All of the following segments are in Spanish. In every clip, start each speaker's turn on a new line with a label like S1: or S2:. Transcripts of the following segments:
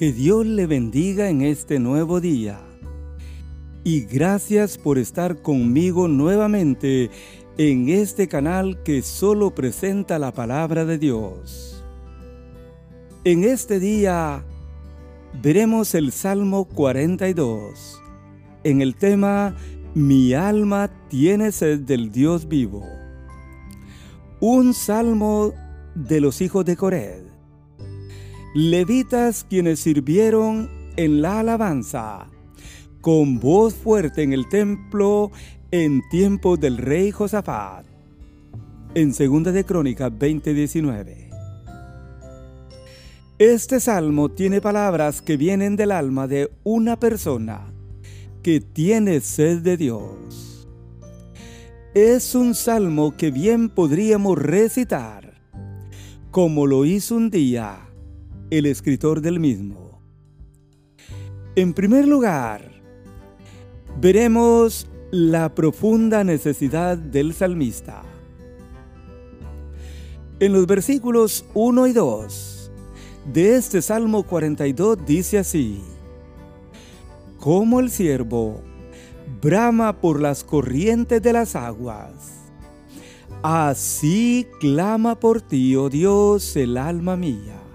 S1: Que Dios le bendiga en este nuevo día. Y gracias por estar conmigo nuevamente en este canal que solo presenta la palabra de Dios. En este día veremos el Salmo 42 en el tema Mi alma tiene sed del Dios vivo. Un salmo de los hijos de Cored. Levitas quienes sirvieron en la alabanza con voz fuerte en el templo en tiempo del rey Josafat. En 2 de Crónicas 20:19. Este salmo tiene palabras que vienen del alma de una persona que tiene sed de Dios. Es un salmo que bien podríamos recitar, como lo hizo un día el escritor del mismo. En primer lugar, veremos la profunda necesidad del salmista. En los versículos 1 y 2 de este Salmo 42 dice así, Como el siervo brama por las corrientes de las aguas, así clama por ti, oh Dios, el alma mía.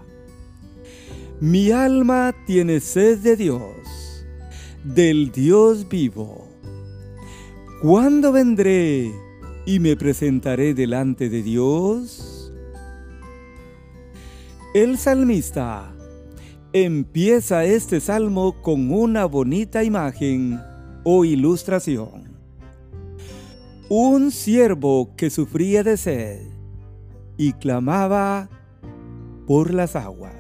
S1: Mi alma tiene sed de Dios, del Dios vivo. ¿Cuándo vendré y me presentaré delante de Dios? El salmista empieza este salmo con una bonita imagen o ilustración. Un siervo que sufría de sed y clamaba por las aguas.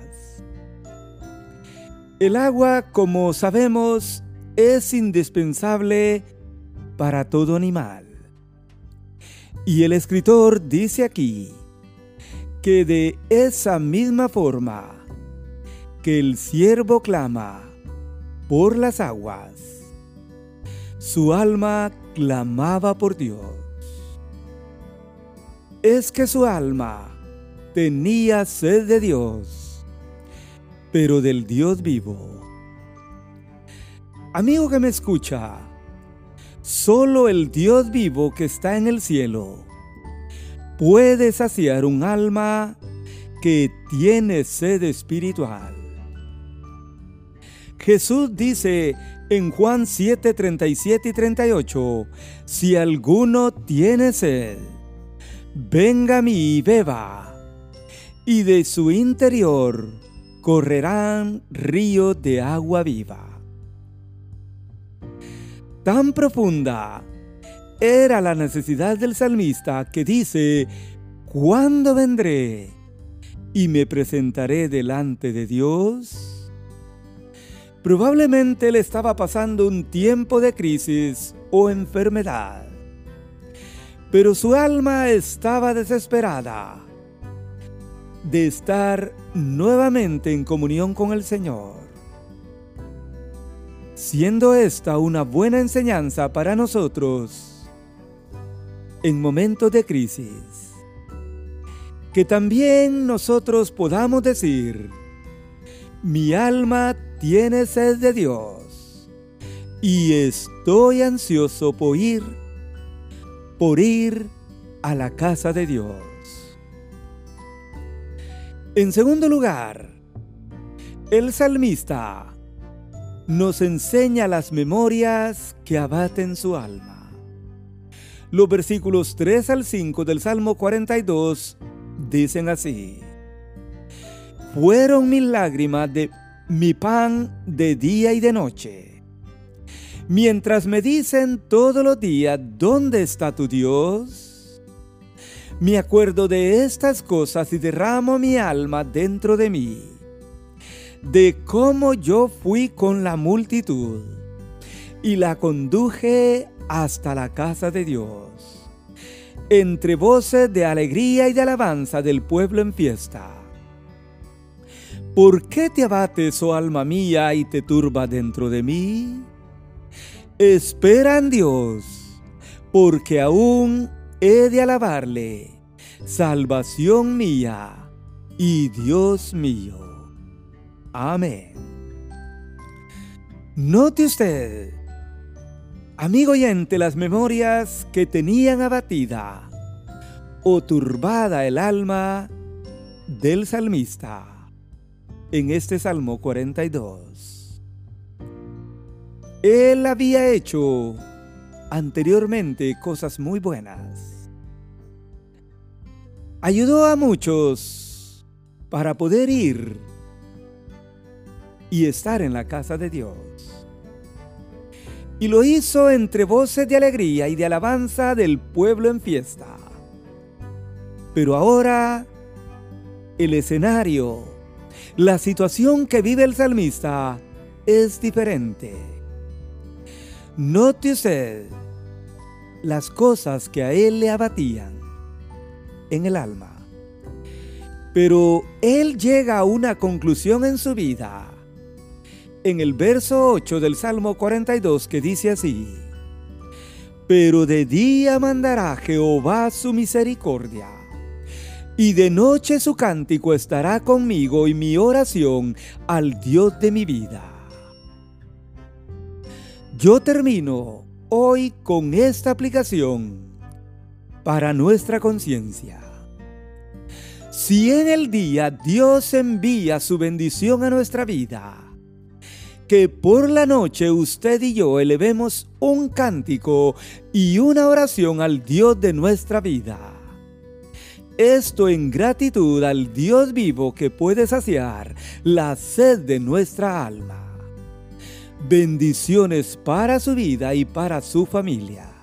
S1: El agua, como sabemos, es indispensable para todo animal. Y el escritor dice aquí que de esa misma forma que el siervo clama por las aguas, su alma clamaba por Dios. Es que su alma tenía sed de Dios, pero del Dios vivo. Amigo que me escucha, Solo el Dios vivo que está en el cielo puede saciar un alma que tiene sed espiritual. Jesús dice en Juan 7, 37 y 38, si alguno tiene sed, venga a mí y beba, y de su interior correrán ríos de agua viva tan profunda era la necesidad del salmista que dice, ¿cuándo vendré y me presentaré delante de Dios? Probablemente él estaba pasando un tiempo de crisis o enfermedad, pero su alma estaba desesperada de estar nuevamente en comunión con el Señor siendo esta una buena enseñanza para nosotros en momentos de crisis. Que también nosotros podamos decir, mi alma tiene sed de Dios y estoy ansioso por ir, por ir a la casa de Dios. En segundo lugar, el salmista nos enseña las memorias que abaten su alma. Los versículos 3 al 5 del Salmo 42 dicen así. Fueron mis lágrimas de mi pan de día y de noche. Mientras me dicen todos los días, ¿dónde está tu Dios? Me acuerdo de estas cosas y derramo mi alma dentro de mí de cómo yo fui con la multitud y la conduje hasta la casa de Dios, entre voces de alegría y de alabanza del pueblo en fiesta. ¿Por qué te abates, oh alma mía, y te turba dentro de mí? Espera en Dios, porque aún he de alabarle, salvación mía y Dios mío. Amén. Note usted, amigo oyente, las memorias que tenían abatida o turbada el alma del salmista en este Salmo 42. Él había hecho anteriormente cosas muy buenas. Ayudó a muchos para poder ir y estar en la casa de Dios. Y lo hizo entre voces de alegría y de alabanza del pueblo en fiesta. Pero ahora el escenario, la situación que vive el salmista es diferente. Note usted las cosas que a él le abatían en el alma. Pero él llega a una conclusión en su vida. En el verso 8 del Salmo 42 que dice así, Pero de día mandará Jehová su misericordia, y de noche su cántico estará conmigo y mi oración al Dios de mi vida. Yo termino hoy con esta aplicación para nuestra conciencia. Si en el día Dios envía su bendición a nuestra vida, que por la noche usted y yo elevemos un cántico y una oración al Dios de nuestra vida. Esto en gratitud al Dios vivo que puede saciar la sed de nuestra alma bendiciones para su vida y para su familia.